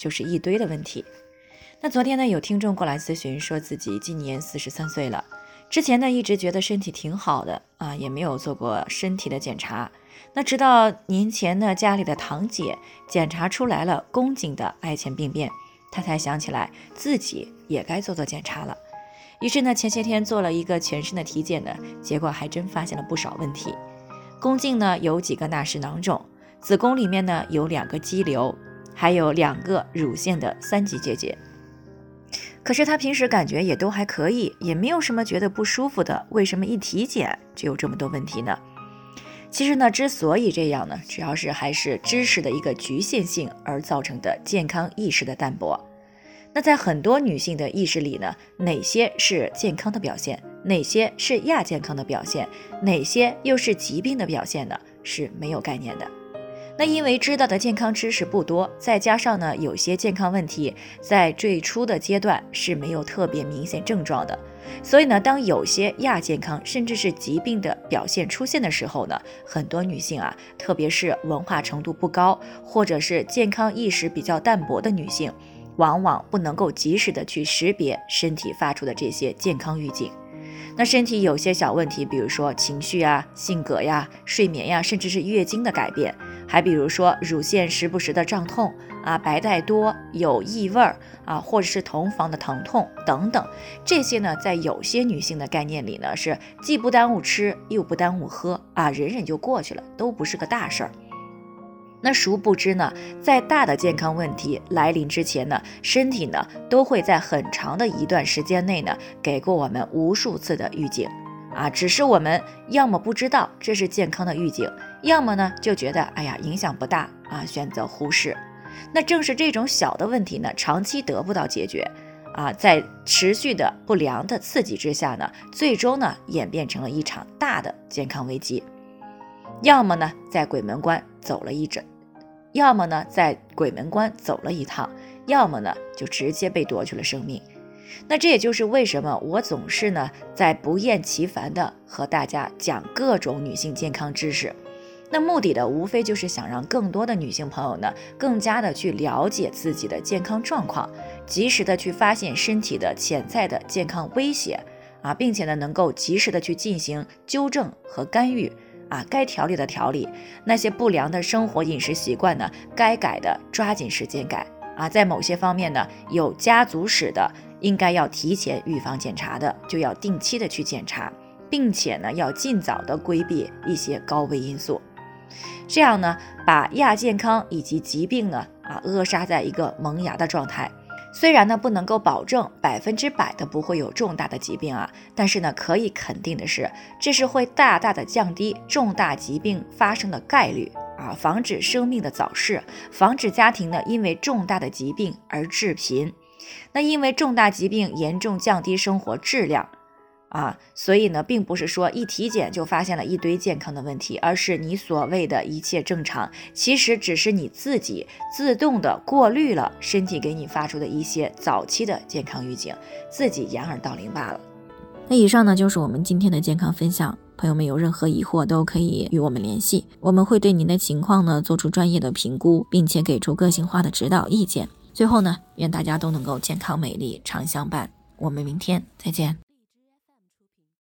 就是一堆的问题。那昨天呢，有听众过来咨询，说自己今年四十三岁了，之前呢一直觉得身体挺好的啊，也没有做过身体的检查。那直到年前呢，家里的堂姐检查出来了宫颈的癌前病变，她才想起来自己也该做做检查了。于是呢，前些天做了一个全身的体检呢，结果还真发现了不少问题。宫颈呢有几个纳氏囊肿，子宫里面呢有两个肌瘤。还有两个乳腺的三级结节，可是他平时感觉也都还可以，也没有什么觉得不舒服的，为什么一体检就有这么多问题呢？其实呢，之所以这样呢，主要是还是知识的一个局限性而造成的健康意识的淡薄。那在很多女性的意识里呢，哪些是健康的表现，哪些是亚健康的表现，哪些又是疾病的表现呢？是没有概念的。那因为知道的健康知识不多，再加上呢，有些健康问题在最初的阶段是没有特别明显症状的，所以呢，当有些亚健康甚至是疾病的表现出现的时候呢，很多女性啊，特别是文化程度不高或者是健康意识比较淡薄的女性，往往不能够及时的去识别身体发出的这些健康预警。那身体有些小问题，比如说情绪啊、性格呀、睡眠呀，甚至是月经的改变。还比如说乳腺时不时的胀痛啊，白带多，有异味儿啊，或者是同房的疼痛等等，这些呢，在有些女性的概念里呢，是既不耽误吃，又不耽误喝啊，忍忍就过去了，都不是个大事儿。那殊不知呢，在大的健康问题来临之前呢，身体呢，都会在很长的一段时间内呢，给过我们无数次的预警。啊，只是我们要么不知道这是健康的预警，要么呢就觉得哎呀影响不大啊，选择忽视。那正是这种小的问题呢，长期得不到解决啊，在持续的不良的刺激之下呢，最终呢演变成了一场大的健康危机。要么呢在鬼门关走了一整，要么呢在鬼门关走了一趟，要么呢就直接被夺去了生命。那这也就是为什么我总是呢在不厌其烦的和大家讲各种女性健康知识，那目的的无非就是想让更多的女性朋友呢更加的去了解自己的健康状况，及时的去发现身体的潜在的健康威胁啊，并且呢能够及时的去进行纠正和干预啊，该调理的调理，那些不良的生活饮食习惯呢该改的抓紧时间改啊，在某些方面呢有家族史的。应该要提前预防检查的，就要定期的去检查，并且呢，要尽早的规避一些高危因素，这样呢，把亚健康以及疾病呢，啊，扼杀在一个萌芽的状态。虽然呢，不能够保证百分之百的不会有重大的疾病啊，但是呢，可以肯定的是，这是会大大的降低重大疾病发生的概率啊，防止生命的早逝，防止家庭呢因为重大的疾病而致贫。那因为重大疾病严重降低生活质量，啊，所以呢，并不是说一体检就发现了一堆健康的问题，而是你所谓的一切正常，其实只是你自己自动的过滤了身体给你发出的一些早期的健康预警，自己掩耳盗铃罢了。那以上呢就是我们今天的健康分享，朋友们有任何疑惑都可以与我们联系，我们会对您的情况呢做出专业的评估，并且给出个性化的指导意见。最后呢，愿大家都能够健康美丽常相伴。我们明天再见。